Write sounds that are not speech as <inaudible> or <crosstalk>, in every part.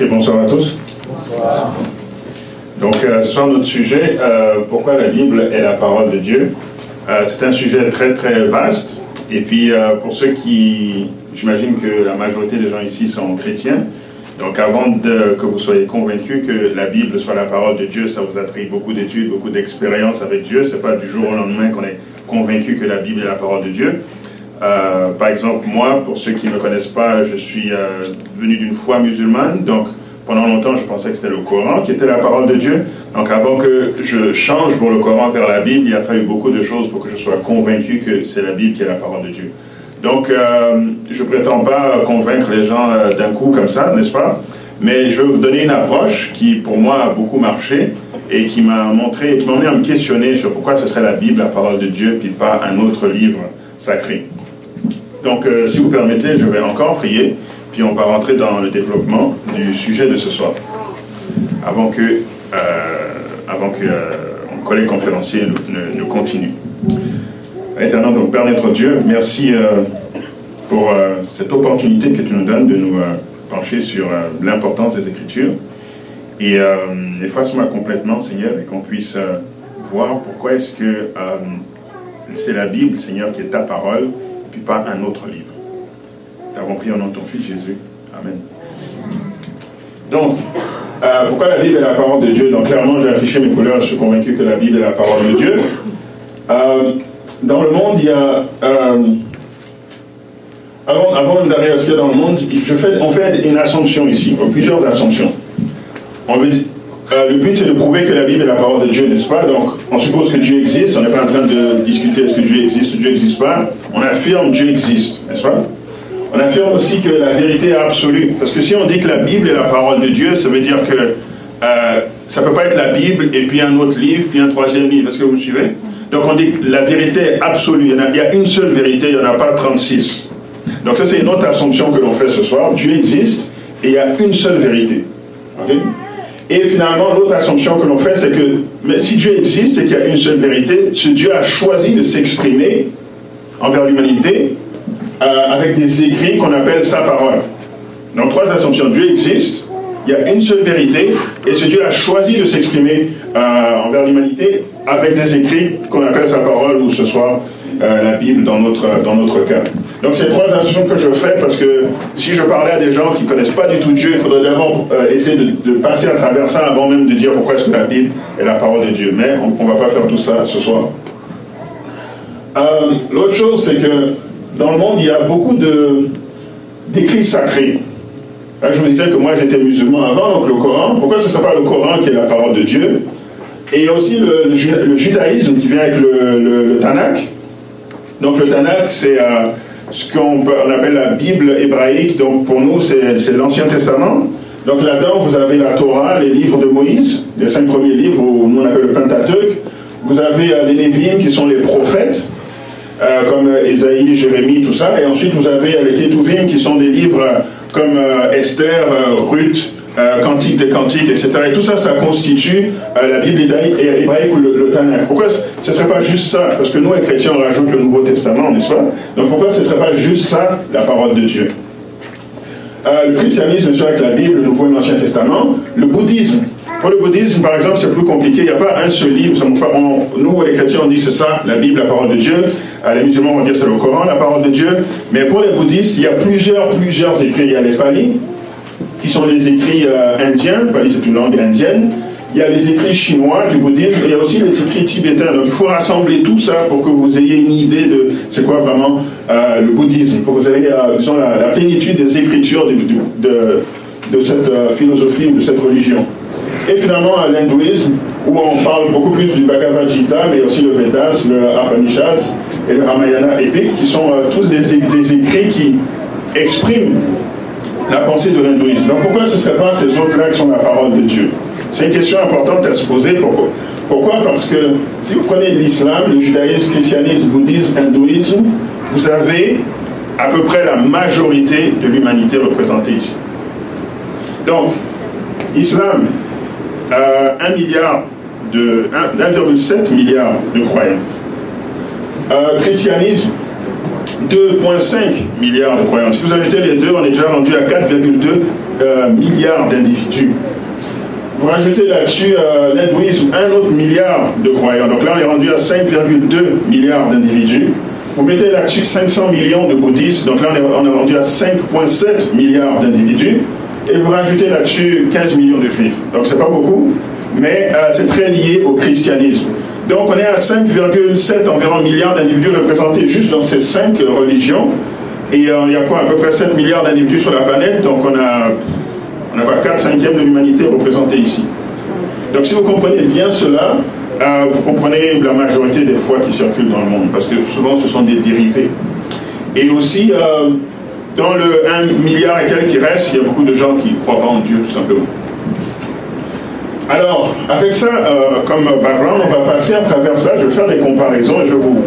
Ok, bonsoir à tous. Donc, euh, notre sujet, euh, pourquoi la Bible est la parole de Dieu? Euh, c'est un sujet très, très vaste. Et puis, euh, pour ceux qui, j'imagine que la majorité des gens ici sont chrétiens. Donc, avant que vous soyez convaincus que la Bible soit la parole de Dieu, ça vous a pris beaucoup d'études, beaucoup d'expérience avec Dieu. C'est pas du jour au lendemain qu'on est convaincu que la Bible est la parole de Dieu. Euh, par exemple, moi, pour ceux qui ne me connaissent pas, je suis euh, venu d'une foi musulmane, donc pendant longtemps, je pensais que c'était le Coran qui était la parole de Dieu. Donc avant que je change pour le Coran vers la Bible, il a fallu beaucoup de choses pour que je sois convaincu que c'est la Bible qui est la parole de Dieu. Donc euh, je prétends pas convaincre les gens d'un coup comme ça, n'est-ce pas? Mais je vais vous donner une approche qui, pour moi, a beaucoup marché et qui m'a montré, qui m'a amené à me questionner sur pourquoi ce serait la Bible la parole de Dieu, puis pas un autre livre sacré. Donc, euh, si vous permettez, je vais encore prier, puis on va rentrer dans le développement du sujet de ce soir, avant que, euh, avant que euh, mon collègue conférencier ne, continue. Éternel, donc Père notre Dieu, merci pour cette opportunité que tu nous donnes de nous pencher sur l'importance des Écritures. Et efface-moi complètement, Seigneur, et qu'on puisse voir pourquoi est-ce que c'est la Bible, Seigneur, qui est ta parole, et puis pas un autre livre. Nous avons pris au nom de ton Fils Jésus. Amen. Donc, euh, pourquoi la Bible est la parole de Dieu? Donc, clairement, j'ai affiché mes couleurs, je suis convaincu que la Bible est la parole de Dieu. Euh, dans le monde, il y a. Euh, avant, avant d'arriver à ce qu'il y a dans le monde, on fait une assumption ici, plusieurs assumptions. On veut, euh, le but, c'est de prouver que la Bible est la parole de Dieu, n'est-ce pas? Donc, on suppose que Dieu existe. On n'est pas en train de discuter est-ce que Dieu existe ou Dieu n'existe pas? On affirme Dieu existe, n'est-ce pas? On affirme aussi que la vérité est absolue. Parce que si on dit que la Bible est la parole de Dieu, ça veut dire que euh, ça ne peut pas être la Bible et puis un autre livre, puis un troisième livre. Est-ce que vous me suivez? Donc, on dit que la vérité est absolue. Il y, a, a une seule vérité, il n'y en a pas 36. Donc, ça, c'est une autre assumption que l'on fait ce soir. Dieu existe et il y a une seule vérité. Et finalement, l'autre assumption que l'on fait, c'est que mais si Dieu existe et qu'il y a une seule vérité, ce Dieu a choisi de s'exprimer envers l'humanité euh, avec des écrits qu'on appelle sa parole. Donc trois assumptions. Dieu existe, il y a une seule vérité, et ce Dieu a choisi de s'exprimer euh, envers l'humanité avec des écrits qu'on appelle sa parole, ou ce soir euh, la Bible dans notre, dans notre cas. Donc c'est trois assumptions que je fais parce que si je parlais à des gens qui ne connaissent pas du tout Dieu, il faudrait d'abord euh, essayer de, passer à travers ça avant même de dire pourquoi est-ce que la Bible est la parole de Dieu. Mais on ne va pas faire tout ça ce soir. Euh, L'autre chose, c'est que dans le monde, il y a beaucoup d'écrits sacrés. Je vous disais que moi j'étais musulman avant, donc le Coran. Pourquoi ce ne serait pas le Coran qui est la parole de Dieu? Et aussi le, le, le judaïsme qui vient avec le Tanakh. Donc le Tanakh, c'est euh, ce qu'on on appelle la Bible hébraïque. Donc pour nous, c'est l'Ancien Testament. Donc là-dedans, vous avez la Torah, les livres de Moïse, les cinq premiers livres, où nous on appelle le Pentateuch. Vous avez euh, les Névim, qui sont les prophètes, euh, comme Ésaïe, Jérémie, tout ça. Et ensuite, vous avez les Ketuvim, qui sont des livres comme Esther, Ruth, euh, des Cantiques, etc. Et tout ça, ça constitue euh, la Bible hébraïque ou le, le Tanakh. Pourquoi ce ne serait pas juste ça? Parce que nous, les chrétiens, on rajoute le Nouveau Testament, n'est-ce pas? Donc pourquoi ce ne serait pas juste ça, la parole de Dieu? Euh, Le christianisme, c'est avec la Bible, le Nouveau et l'Ancien Testament. Le bouddhisme, pour le bouddhisme, par exemple, c'est plus compliqué. Il n'y a pas un seul livre. On, nous, les chrétiens, on dit c'est ça, la Bible, la parole de Dieu. les musulmans vont dire c'est le Coran, la parole de Dieu. Mais pour les bouddhistes, il y a plusieurs, plusieurs écrits. Il y a les Pali, qui sont les écrits euh, indiens, c'est une langue indienne, il y a les écrits chinois du bouddhisme, il y a aussi les écrits tibétains. Donc il faut rassembler tout ça pour que vous ayez une idée de c'est quoi vraiment euh, le bouddhisme, pour que vous ayez euh, la, plénitude des écritures de, cette euh, philosophie, de cette religion. Et finalement, l'hindouisme, où on parle beaucoup plus du Bhagavad Gita, mais aussi le Vedas, le Upanishads et le Ramayana épique, qui sont tous des écrits qui expriment la pensée de l'hindouisme. Donc pourquoi ce ne serait pas ces autres-là qui sont la parole de Dieu? C'est une question importante à se poser. Pourquoi Pourquoi? Parce que si vous prenez l'islam, le judaïsme, le christianisme, le bouddhisme, l'hindouisme, vous avez à peu près la majorité de l'humanité représentée ici. Donc, islam, euh, 1 milliard de 1,7 milliard de croyants. Euh, christianisme, 2,5 milliards de croyants. Si vous ajoutez les deux, on est déjà rendu à 4,2 milliards d'individus. Vous rajoutez là-dessus euh, l'hindouisme, un autre milliard de croyants. Donc là, on est rendu à 5,2 milliards d'individus. Vous mettez là-dessus 500 millions de bouddhistes. Donc là, on est, on est rendu à 5,7 milliards d'individus. Et vous rajoutez là-dessus 15 millions de juifs. Donc c'est pas beaucoup, mais euh, c'est très lié au christianisme. Donc on est à 5,7 environ milliards d'individus représentés juste dans ces cinq religions. Et euh, il y a quoi? À peu près 7 milliards d'individus sur la planète. Donc on a on pas 4 cinquièmes de l'humanité représentée ici. Donc si vous comprenez bien cela, euh, vous comprenez la majorité des foi qui circulent dans le monde, parce que souvent ce sont des dérivés. Et aussi, euh, dans le 1 milliard et quelques qui reste, il y a beaucoup de gens qui ne croient pas en Dieu, tout simplement. Alors, avec ça euh, comme background, on va passer à travers ça, je vais faire des comparaisons et je vais vous,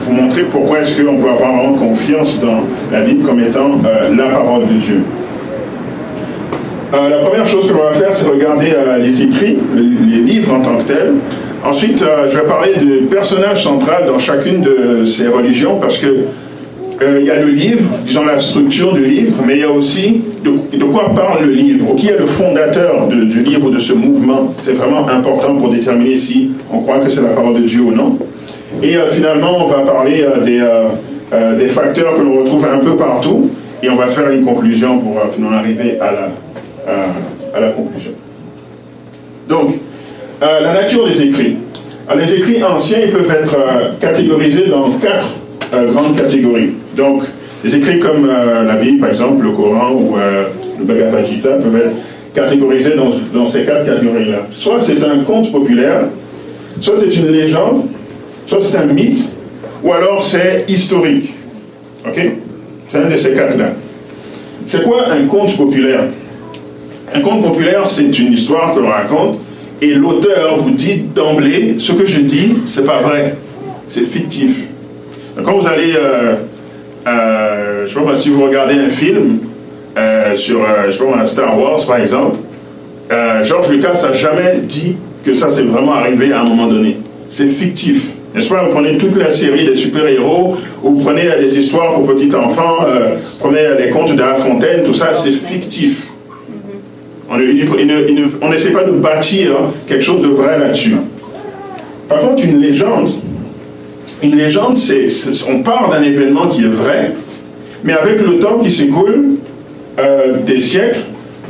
vous montrer pourquoi est-ce qu'on peut avoir confiance dans la Bible comme étant la parole de Dieu. Euh, la première chose que l'on va faire, c'est regarder euh, les écrits, les, livres en tant que tels. Ensuite, euh, je vais parler du personnage central dans chacune de ces religions parce que il y a le livre, disons la structure du livre, mais il y a aussi de, quoi parle le livre, ou qui est le fondateur du livre de ce mouvement? C'est vraiment important pour déterminer si on croit que c'est la parole de Dieu ou non. Et finalement, on va parler des, des facteurs que l'on retrouve un peu partout, et on va faire une conclusion pour finalement arriver à la, conclusion. Donc, euh, la nature des écrits. les écrits anciens ils peuvent être euh, catégorisés dans quatre euh, grandes catégories. Donc, les écrits comme la Bible, par exemple, le Coran ou le Bhagavad Gita peuvent être catégorisés dans, dans ces quatre catégories-là. Soit c'est un conte populaire, soit c'est une légende, soit c'est un mythe, ou alors c'est historique. Ok? C'est un de ces quatre-là. C'est quoi un conte populaire? Un conte populaire, c'est une histoire que l'on raconte et l'auteur vous dit d'emblée ce que je dis, c'est pas vrai, c'est fictif. quand vous allez, euh, euh, je sais pas si vous regardez un film euh, sur, je sais pas, Star Wars par exemple, George Lucas n'a jamais dit que ça s'est vraiment arrivé à un moment donné. C'est fictif. N'est-ce pas? Vous prenez toute la série des super-héros, ou vous prenez des histoires pour petits enfants, prenez les contes de La Fontaine, tout ça, c'est fictif. On n'essaie pas de bâtir quelque chose de vrai là-dessus. Par contre, une légende, une légende, c'est, on parle d'un événement qui est vrai, mais avec le temps qui s'écoule, euh, des siècles,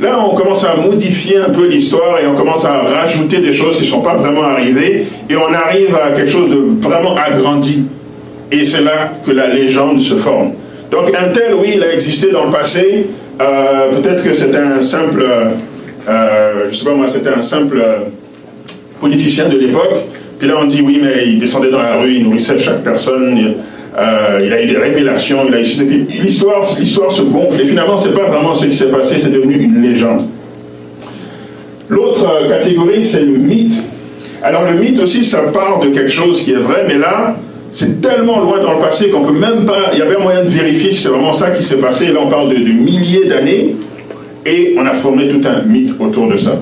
là on commence à modifier un peu l'histoire et on commence à rajouter des choses qui ne sont pas vraiment arrivées et on arrive à quelque chose de vraiment agrandi. Et c'est là que la légende se forme. Donc un tel, oui, il a existé dans le passé, euh, peut-être que c'est un simple, euh, je sais pas moi, c'était un simple euh, politicien de l'époque. Puis là, on dit oui, mais il descendait dans la rue, il nourrissait chaque personne, il a eu des révélations, il a eu... L'histoire, l'histoire se gonfle et finalement, c'est pas vraiment ce qui s'est passé, c'est devenu une légende. L'autre catégorie, c'est le mythe. Alors le mythe aussi, ça part de quelque chose qui est vrai, mais là, c'est tellement loin dans le passé qu'on peut même pas. Il y avait un moyen de vérifier si c'est vraiment ça qui s'est passé. là, on parle de, milliers d'années. Et on a formé tout un mythe autour de ça.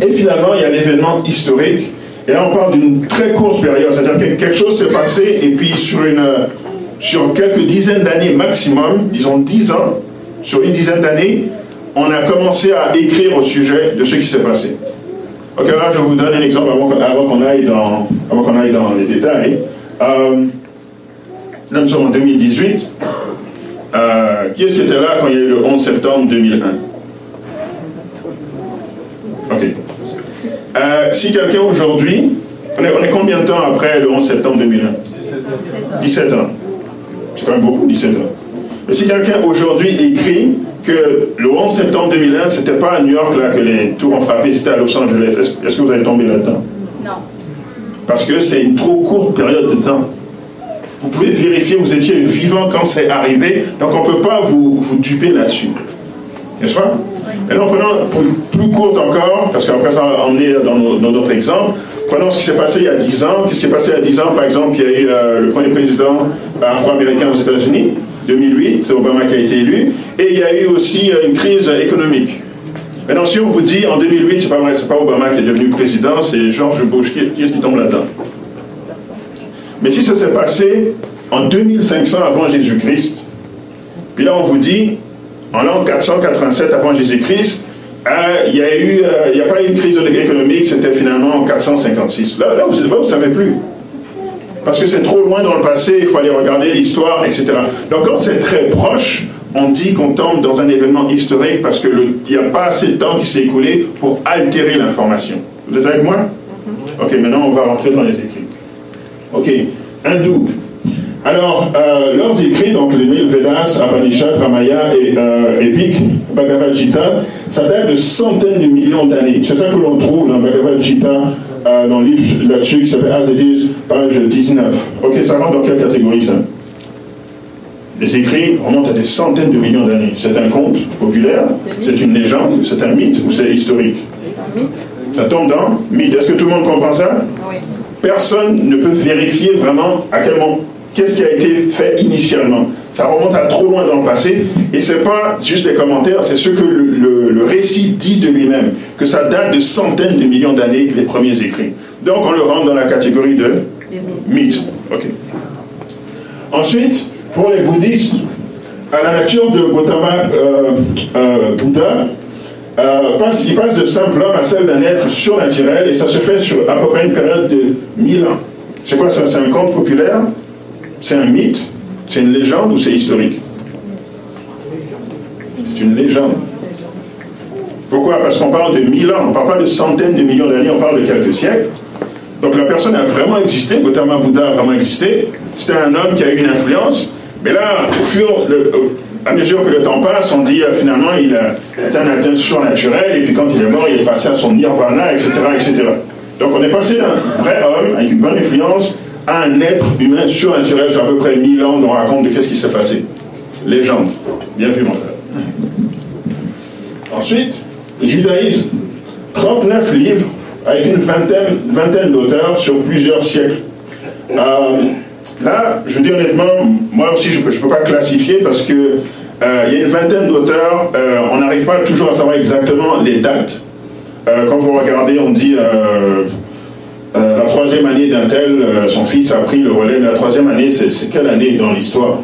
Et finalement, il y a l'événement historique. Et là, on parle d'une très courte période. C'est-à-dire que quelque chose s'est passé, et puis sur, une, sur quelques dizaines d'années maximum, disons dix ans, sur une dizaine d'années, on a commencé à écrire au sujet de ce qui s'est passé. Ok, là, je vous donne un exemple avant, qu'on aille, dans, aille dans les détails. Euh, là, nous sommes en 2018. Euh, qui est-ce qui était là quand il y a eu le 11 septembre 2001 Ok. Euh, si quelqu'un aujourd'hui, on est, on est, combien de temps après le 11 septembre 2001 17 ans. C'est quand même beaucoup, 17 ans. Mais si quelqu'un aujourd'hui écrit que le 11 septembre 2001, c'était pas à New York là, que les tours ont frappé, c'était à Los Angeles, est-ce que vous allez tomber là-dedans? Non. Parce que c'est une trop courte période de temps. Vous pouvez vérifier, vous étiez vivant quand c'est arrivé, donc on ne peut pas vous, vous duper là-dessus. N'est-ce pas? Donc prenons pour plus courte encore, parce qu'après ça va emmener dans, dans notre exemple, prenons ce qui s'est passé il y a 10 ans. Qu'est-ce qui s'est passé il y a 10 ans? Par exemple, il y a eu euh, le premier président afro-américain aux États-Unis, 2008, c'est Obama qui a été élu, et il y a eu aussi euh, une crise économique. Maintenant, si on vous dit en 2008, c'est pas pas Obama qui est devenu président, c'est George Bush, qui, est-ce qui tombe là-dedans? Mais si ça s'est passé en 2500 avant Jésus-Christ, puis là on vous dit, en l'an 487 avant Jésus-Christ, euh, il n'y a, eu, il a pas eu une crise économique, c'était finalement en 456. Là, vous ne savez plus. Parce que c'est trop loin dans le passé, il faut aller regarder l'histoire, etc. Donc quand c'est très proche, on dit qu'on tombe dans un événement historique parce qu'il n'y a pas assez de temps qui s'est écoulé pour altérer l'information. Vous êtes avec moi? Ok, maintenant on va rentrer dans les écrits. Ok, hindou. Alors, euh, leurs écrits, donc les mille Vedas, Apanishat, Ramaya et euh, Epic, Bhagavad Gita, ça date de centaines de millions d'années. C'est ça que l'on trouve dans Bhagavad Gita, euh, dans le livre là-dessus qui s'appelle As It Is, page 19. Ok, ça rentre dans quelle catégorie ça? Les écrits remontent à des centaines de millions d'années. C'est un conte populaire, c'est une légende, c'est un mythe ou c'est historique? Ça tombe dans mythe. Est-ce que tout le monde comprend ça? Oui. Personne ne peut vérifier vraiment à quel moment, qu'est-ce qui a été fait initialement? Ça remonte à trop loin dans le passé et c'est pas juste les commentaires, c'est ce que le, récit dit de lui-même, que ça date de centaines de millions d'années, les premiers écrits. Donc on le rentre dans la catégorie de mythe. Ensuite, pour les bouddhistes, à la nature de Gautama euh, euh, Bouddha, euh, il passe de simple homme à celle d'un être surnaturel et ça se fait sur à peu près une période de 1000 ans. C'est quoi ça? C'est un conte populaire? C'est un mythe C'est une légende ou c'est historique? C'est une légende. Pourquoi? Parce qu'on parle de 1000 ans, on ne parle pas de centaines de millions d'années, on parle de quelques siècles. Donc la personne a vraiment existé, Gautama Bouddha a vraiment existé. C'était un homme qui a eu une influence, mais là, au fur, à mesure que le temps passe, on dit euh, finalement il a atteint un atteinte surnaturel, et puis quand il est mort, il est passé à son nirvana, etc. etc. Donc on est passé d'un vrai homme avec une bonne influence un être humain surnaturel sur à peu près 1000 ans, on raconte de qu'est-ce qui s'est passé. Légende. Bien vu, mon frère. Ensuite, judaïsme. 39 livres avec une vingtaine, vingtaine d'auteurs sur plusieurs siècles. Euh, Là, je dis honnêtement, moi aussi, je ne peux, pas classifier parce que euh, il y a une vingtaine d'auteurs, euh, on n'arrive pas toujours à savoir exactement les dates. Quand vous regardez, on dit la troisième année d'un tel, son fils a pris le relais, mais la troisième année, c'est quelle année dans l'histoire?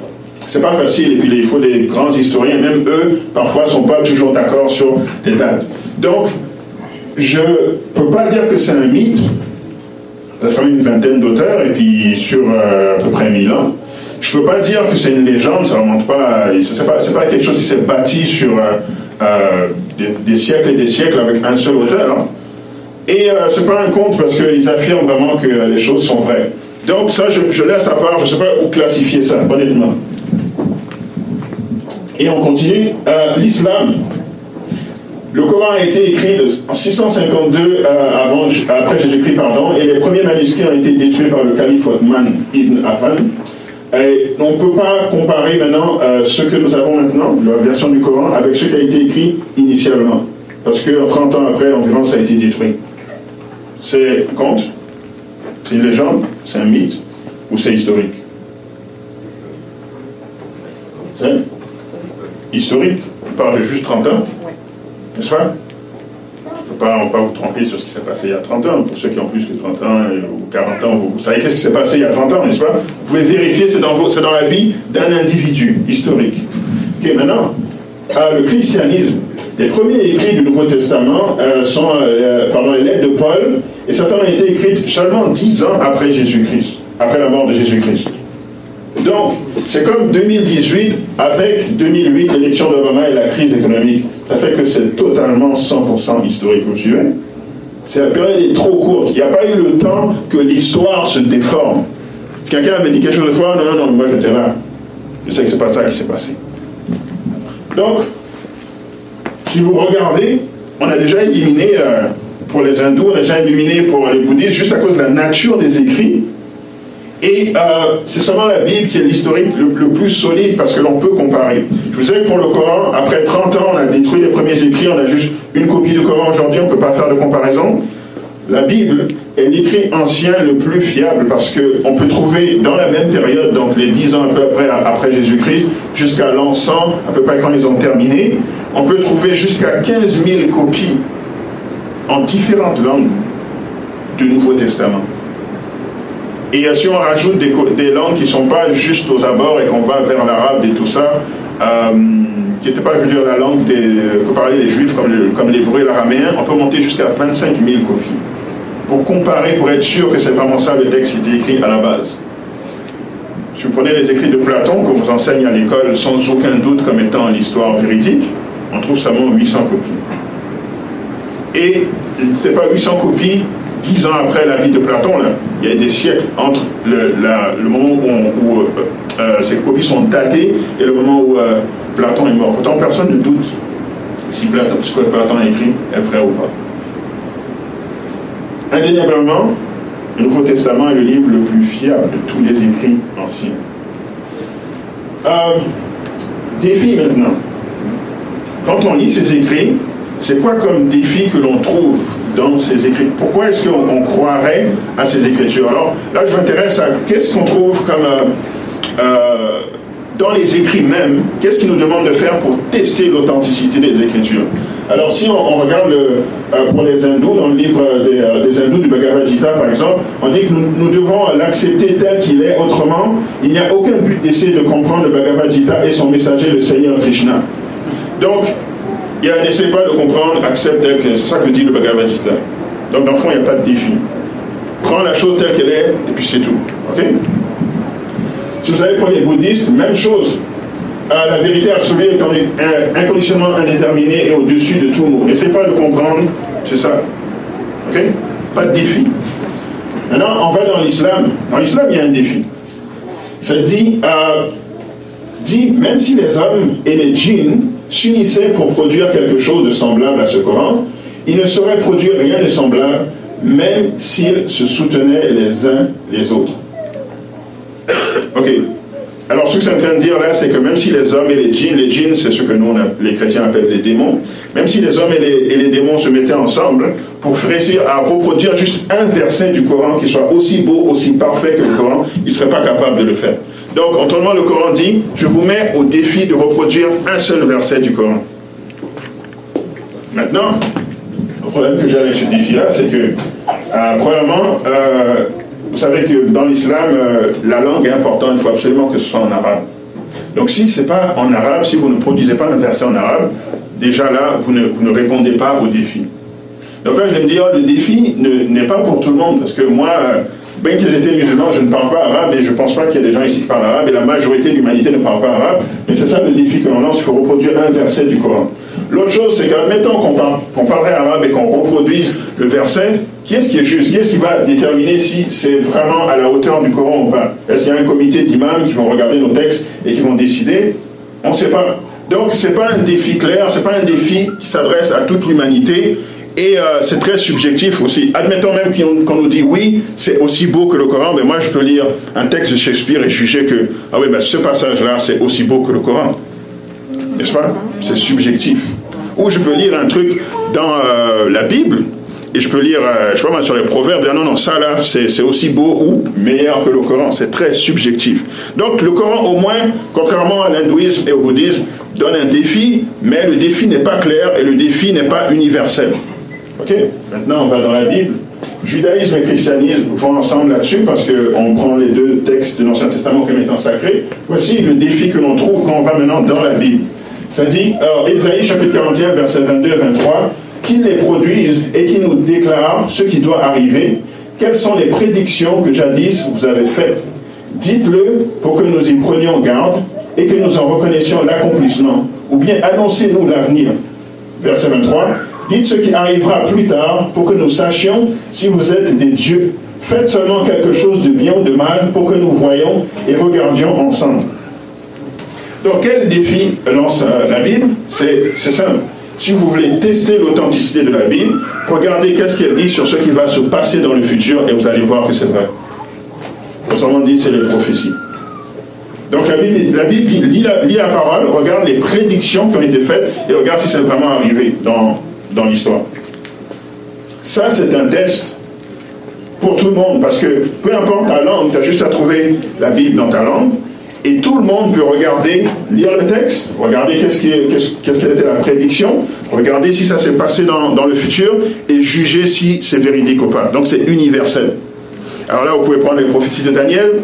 C'est pas facile, et puis il faut des grands historiens, même eux, parfois, sont pas toujours d'accord sur les dates. Donc, je peux pas dire que c'est un mythe, il y une vingtaine d'auteurs, et puis sur euh, à peu près 1000 ans. Je ne peux pas dire que c'est une légende, ça remonte pas, c'est pas, pas quelque chose qui s'est bâti sur euh, euh, des, siècles et des siècles avec un seul auteur. Et ce n'est pas un conte parce qu'ils affirment vraiment que les choses sont vraies. Donc ça, je, laisse à part, je ne sais pas où classifier ça, honnêtement. Et on continue. L'islam, le Coran a été écrit en 652 euh, après Jésus-Christ, pardon, et les premiers manuscrits ont été détruits par le calife Othman ibn Affan. On ne peut pas comparer maintenant euh, ce que nous avons maintenant, la version du Coran, avec ce qui a été écrit initialement. Parce que 30 ans après, environ, ça a été détruit. C'est un conte C'est une légende C'est un mythe Ou c'est historique? C'est historique? On parle de juste 30 ans? N'est-ce pas? On ne peut pas vous tromper sur ce qui s'est passé il y a 30 ans. Pour ceux qui ont plus que 30 ans ou 40 ans, vous, savez qu'est-ce qui s'est passé il y a 30 ans, n'est-ce pas? Vous pouvez vérifier, c'est dans, dans la vie d'un individu historique. Ok, maintenant, euh, le christianisme. Les premiers écrits du Nouveau Testament euh, sont euh, pardon, les lettres de Paul, et certaines ont été écrites seulement 10 ans après Jésus-Christ, après la mort de Jésus-Christ. Donc, c'est comme 2018 avec 2008, l'élection d'Obama et la crise économique. Ça fait que c'est totalement 100% historique, vous suivez? La période est trop courte. Il n'y a pas eu le temps que l'histoire se déforme. Quelqu'un avait dit quelque chose de fois, non, non, non, moi j'étais là. Je sais que ce n'est pas ça qui s'est passé. Donc, si vous regardez, on a déjà éliminé, euh, pour les hindous, on a déjà éliminé pour les bouddhistes, juste à cause de la nature des écrits, et euh, c'est seulement la Bible qui est l'historique le, plus solide parce que l'on peut comparer. Je vous disais que pour le Coran, après 30 ans, on a détruit les premiers écrits, on a juste une copie du Coran aujourd'hui, on ne peut pas faire de comparaison. La Bible est l'écrit ancien le plus fiable parce qu'on peut trouver dans la même période, donc les 10 ans un peu après, Jésus-Christ, jusqu'à l'an 100, à peu près quand ils ont terminé, on peut trouver jusqu'à 15 000 copies en différentes langues du Nouveau Testament. Et si on rajoute des, langues qui ne sont pas juste aux abords et qu'on va vers l'arabe et tout ça, qui n'était pas, je la langue des, que parlaient les juifs comme l'hébreu et l'araméen, on peut monter jusqu'à 25 000 copies. Pour comparer, pour être sûr que c'est vraiment ça le texte qui était écrit à la base. Si vous prenez les écrits de Platon, qu'on vous enseigne à l'école sans aucun doute comme étant l'histoire véridique, on trouve seulement 800 copies. Et ce n'est pas 800 copies dix ans après la vie de Platon, là. il y a des siècles entre le, moment où, euh, euh, ces copies sont datées et le moment où euh, Platon est mort. Pourtant, personne ne doute si Platon, ce que Platon a écrit est vrai ou pas. Indéniablement, le Nouveau Testament est le livre le plus fiable de tous les écrits anciens. défi maintenant. Quand on lit ces écrits, c'est quoi comme défi que l'on trouve dans ces écrits? Pourquoi est-ce qu'on croirait à ces écritures? Alors là, je m'intéresse à qu'est-ce qu'on trouve comme euh, euh, dans les écrits même, qu'est-ce qu'ils nous demandent de faire pour tester l'authenticité des écritures? Alors si on, regarde euh, pour les hindous, dans le livre des, hindous du Bhagavad Gita par exemple, on dit que nous, devons l'accepter tel qu'il est, autrement, il n'y a aucun but d'essayer de comprendre le Bhagavad Gita et son messager, le Seigneur Krishna. Donc, il n'essaie pas de comprendre, accepte tel que c'est ça que dit le Bhagavad Gita. Donc, dans le fond, il n'y a pas de défi. Prends la chose telle qu'elle est, et puis c'est tout. Ok? Si vous allez prendre les bouddhistes, même chose. Euh, la vérité absolue est inconditionnellement indéterminée et au-dessus de tout mot. N'essaie pas de comprendre, c'est ça. Ok? Pas de défi. Maintenant, on va dans l'islam. Dans l'islam, il y a un défi. Ça dit, euh, dit, même si les hommes et les djinns s'unissaient pour produire quelque chose de semblable à ce Coran, ils ne sauraient produire rien de semblable, même s'ils se soutenaient les uns les autres. Ok. Alors, ce que c'est en train de dire là, c'est que même si les hommes et les djinns, les djinns, c'est ce que nous, les chrétiens, appellent les démons, même si les hommes et les, démons se mettaient ensemble pour réussir à reproduire juste un verset du Coran qui soit aussi beau, aussi parfait que le Coran, ils ne seraient pas capables de le faire. Donc, en le Coran dit, je vous mets au défi de reproduire un seul verset du Coran. Maintenant, le problème que j'ai avec ce défi-là, c'est que, euh, premièrement, euh, vous savez que dans l'islam, euh, la langue est importante, il faut absolument que ce soit en arabe. Donc si ce n'est pas en arabe, si vous ne produisez pas un verset en arabe, déjà là, vous ne, vous ne répondez pas au défi. Donc là, je vais me dire, le défi n'est pas pour tout le monde, parce que moi, Bien que j'étais musulman, je ne parle pas arabe et je ne pense pas qu'il y ait des gens ici qui parlent arabe et la majorité de l'humanité ne parle pas arabe. Mais c'est ça le défi que l'on lance, il faut reproduire un verset du Coran. L'autre chose, c'est qu'admettons qu'on parle, parlerait arabe et qu'on reproduise le verset, qui est-ce qui est juste? Qui est-ce qui va déterminer si c'est vraiment à la hauteur du Coran ou pas? Est-ce qu'il y a un comité d'imams qui vont regarder nos textes et qui vont décider? On ne sait pas. Donc ce n'est pas un défi clair, ce n'est pas un défi qui s'adresse à toute l'humanité, et euh, c'est très subjectif aussi. Admettons même qu'on nous dit oui, c'est aussi beau que le Coran, mais moi je peux lire un texte de Shakespeare et juger que ah oui, ben, ce passage-là c'est aussi beau que le Coran. N'est-ce pas? C'est subjectif. Ou je peux lire un truc dans euh, la Bible et je peux lire, euh, je sais pas sur les proverbes, non, non, ça là, c'est aussi beau ou meilleur que le Coran. C'est très subjectif. Donc le Coran, au moins, contrairement à l'hindouisme et au bouddhisme, donne un défi, mais le défi n'est pas clair et le défi n'est pas universel. Ok? Maintenant, on va dans la Bible. Judaïsme et christianisme vont ensemble là-dessus parce qu'on prend les deux textes de l'Ancien Testament comme étant sacrés. Voici le défi que l'on trouve quand on va maintenant dans la Bible. Ça dit, alors, Ésaïe chapitre 41, verset 22 23, qu'il les produise et qu'il nous déclare ce qui doit arriver. Quelles sont les prédictions que jadis vous avez faites? Dites-le pour que nous y prenions garde et que nous en reconnaissions l'accomplissement. Ou bien annoncez-nous l'avenir. Verset 23. Dites ce qui arrivera plus tard pour que nous sachions si vous êtes des dieux. Faites seulement quelque chose de bien ou de mal pour que nous voyions et regardions ensemble. Donc quel défi lance euh, la Bible? C'est simple. Si vous voulez tester l'authenticité de la Bible, regardez qu'est-ce qu'elle dit sur ce qui va se passer dans le futur et vous allez voir que c'est vrai. Autrement dit, c'est les prophéties. Donc la Bible, la Bible lit, la, lit la parole, regarde les prédictions qui ont été faites et regarde si c'est vraiment arrivé dans, dans l'histoire. Ça, c'est un test pour tout le monde, parce que peu importe ta langue, tu as juste à trouver la Bible dans ta langue, et tout le monde peut regarder, lire le texte, regarder qu'est-ce qu'est-ce était la prédiction, regarder si ça s'est passé dans, dans, le futur, et juger si c'est véridique ou pas. Donc c'est universel. Alors là, vous pouvez prendre les prophéties de Daniel,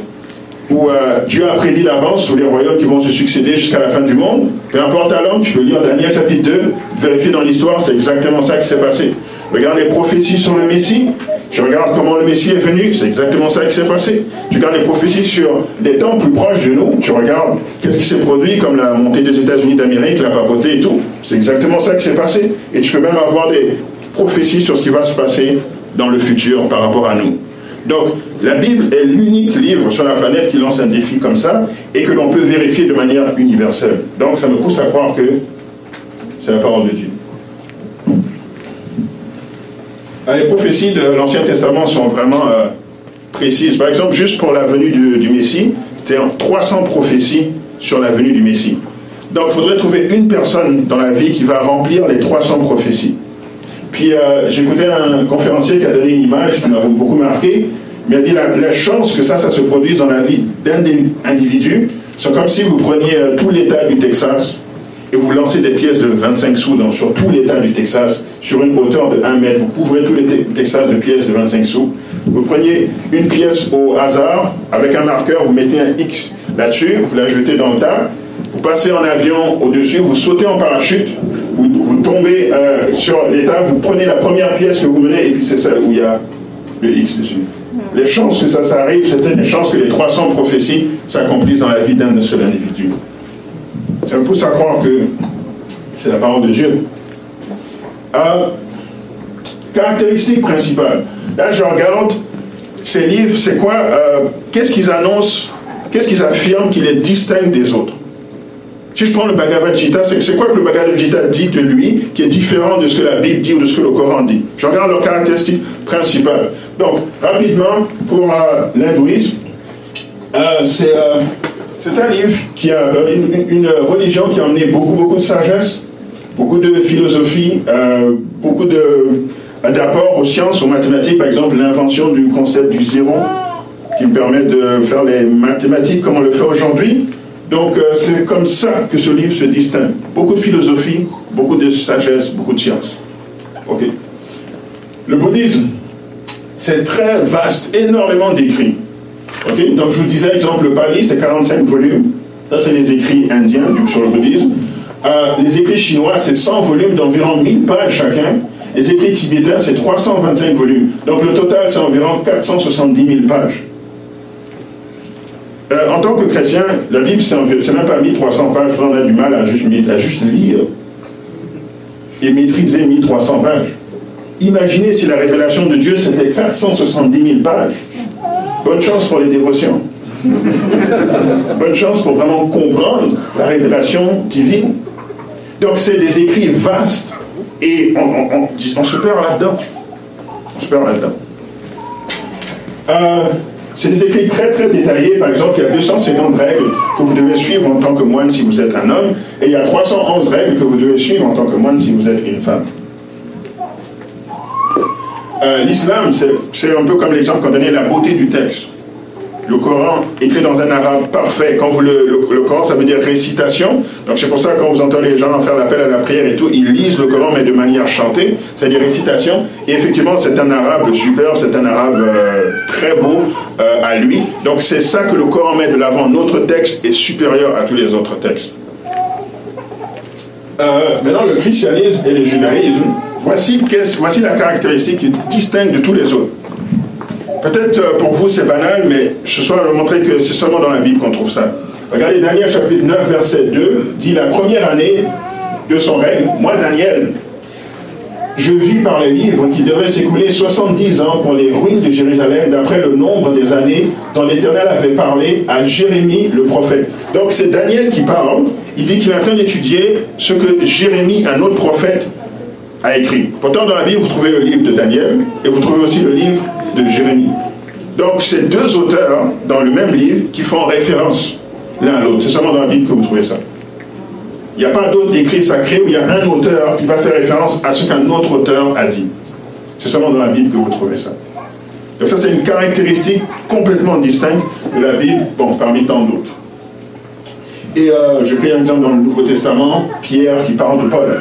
où euh, Dieu a prédit d'avance tous les royaumes qui vont se succéder jusqu'à la fin du monde. Peu importe ta langue, tu peux lire Daniel chapitre 2, vérifier dans l'histoire, c'est exactement ça qui s'est passé. Regarde les prophéties sur le Messie, tu regardes comment le Messie est venu, c'est exactement ça qui s'est passé. Tu regardes les prophéties sur des temps plus proches de nous, tu regardes qu'est-ce qui s'est produit, comme la montée des États-Unis d'Amérique, la papauté et tout. C'est exactement ça qui s'est passé. Et tu peux même avoir des prophéties sur ce qui va se passer dans le futur par rapport à nous. Donc, la Bible est l'unique livre sur la planète qui lance un défi comme ça et que l'on peut vérifier de manière universelle. Donc, ça me pousse à croire que c'est la parole de Dieu. Les prophéties de l'Ancien Testament sont vraiment euh, précises. Par exemple, juste pour la venue du, Messie, c'était 300 prophéties sur la venue du Messie. Donc, il faudrait trouver une personne dans la vie qui va remplir les 300 prophéties. Puis, euh, j'écoutais un conférencier qui a donné une image qui m'a beaucoup marqué. Il m'a dit la, la, chance que ça, ça se produise dans la vie d'un individu, c'est comme si vous preniez euh, tout l'État du Texas et vous lancez des pièces de 25 sous dans, sur tout l'État du Texas, sur une hauteur de 1 mètre. Vous couvrez tout le Texas de pièces de 25 sous. Vous prenez une pièce au hasard, avec un marqueur, vous mettez un X là-dessus, vous la jetez dans le tas, vous passez en avion au-dessus, vous sautez en parachute, vous, tombez euh, sur l'État, vous prenez la première pièce que vous menez, et puis c'est celle où il y a le X dessus. Les chances que ça, ça arrive, c'était les chances que les 300 prophéties s'accomplissent dans la vie d'un seul individu. Ça me pousse à croire que c'est la parole de Dieu. Euh, caractéristique principale. Là, je regarde ces livres, c'est quoi euh, Qu'est-ce qu'ils annoncent Qu'est-ce qu'ils affirment qui les distingue des autres? Si je prends le Bhagavad Gita, c'est quoi que le Bhagavad Gita dit de lui qui est différent de ce que la Bible dit ou de ce que le Coran dit? Je regarde leurs caractéristiques principales. Donc, rapidement, pour euh, l'hindouisme, c'est c'est un livre qui a euh, une, religion qui a emmené beaucoup, beaucoup de sagesse, beaucoup de philosophie, euh, beaucoup d'apports aux sciences, aux mathématiques, par exemple l'invention du concept du zéro, qui me permet de faire les mathématiques comme on le fait aujourd'hui. Donc euh, c'est comme ça que ce livre se distingue. Beaucoup de philosophie, beaucoup de sagesse, beaucoup de science. Le bouddhisme, c'est très vaste, énormément Donc je vous disais, exemple, le Pali, c'est 45 volumes. Ça, c'est les écrits indiens sur le bouddhisme. Euh, les écrits chinois, c'est 100 volumes d'environ 1000 pages chacun. Les écrits tibétains, c'est 325 volumes. Donc le total, c'est environ 470 000 pages. Euh, en tant que chrétien, la Bible, c'est même pas 1300 pages. On a du mal à juste, à juste lire et maîtriser 1300 pages. Imaginez si la révélation de Dieu, c'était 470 000 pages. Bonne chance pour les dévotions. Bonne chance pour vraiment comprendre la révélation divine. Donc c'est des écrits vastes et on, se perd là-dedans. On se perd là-dedans. Euh, c'est des écrits très très détaillés. Par exemple, il y a 250 règles que vous devez suivre en tant que moine si vous êtes un homme, et il y a 311 règles que vous devez suivre en tant que moine si vous êtes une femme. Euh, l'islam, c'est un peu comme l'exemple qu'on donnait, la beauté du texte. Le Coran écrit dans un arabe parfait. Quand vous le, le, Coran, ça veut dire récitation. Donc c'est pour ça que quand vous entendez les gens faire l'appel à la prière et tout, ils lisent le Coran mais de manière chantée, c'est-à-dire récitation. Et effectivement, c'est un arabe superbe, c'est un arabe euh, très beau euh, à lui. Donc c'est ça que le Coran met de l'avant. Notre texte est supérieur à tous les autres textes. maintenant, le christianisme et le judaïsme Voici, la caractéristique qui distingue de tous les autres. Peut-être euh, pour vous c'est banal, mais ce soir je vais montrer que c'est seulement dans la Bible qu'on trouve ça. Regardez Daniel chapitre 9 verset 2 dit la première année de son règne, moi Daniel, je vis par les livres qu'il devait s'écouler 70 ans pour les ruines de Jérusalem d'après le nombre des années dont l'Éternel avait parlé à Jérémie le prophète. Donc c'est Daniel qui parle, il dit qu'il est en train d'étudier ce que Jérémie, un autre prophète, a écrit. Pourtant, dans la Bible, vous trouvez le livre de Daniel et vous trouvez aussi le livre de Jérémie. Donc, c'est deux auteurs dans le même livre qui font référence l'un à l'autre. C'est seulement dans la Bible que vous trouvez ça. Il n'y a pas d'autre écrit sacré où il y a un auteur qui va faire référence à ce qu'un autre auteur a dit. C'est seulement dans la Bible que vous trouvez ça. Donc ça, c'est une caractéristique complètement distincte de la Bible, bon, parmi tant d'autres. Et euh, j'ai pris un exemple dans le Nouveau Testament, Pierre qui parle de Paul.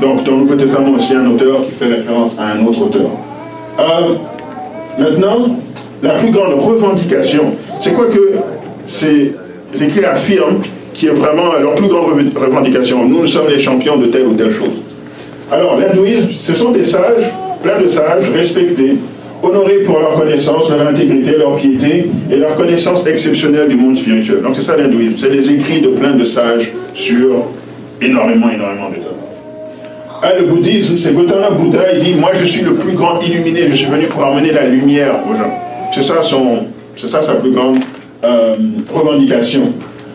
Donc dans le Nouveau Testament aussi un auteur qui fait référence à un autre auteur. Euh, maintenant, la plus grande revendication. C'est quoi que ces écrits affirment qui est vraiment leur plus grande revendication? Nous, sommes les champions de telle ou telle chose. Alors, l'hindouisme, ce sont des sages, plein de sages, respectés, honorés pour leur connaissance, leur intégrité, leur piété et leur connaissance exceptionnelle du monde spirituel. Donc c'est ça l'hindouisme, c'est les écrits de plein de sages sur énormément, énormément de temps. Ah, le bouddhisme, c'est Gautama Bouddha, il dit, moi je suis le plus grand illuminé, je suis venu pour amener la lumière aux gens. C'est ça, son, c'est ça sa plus grande euh, revendication.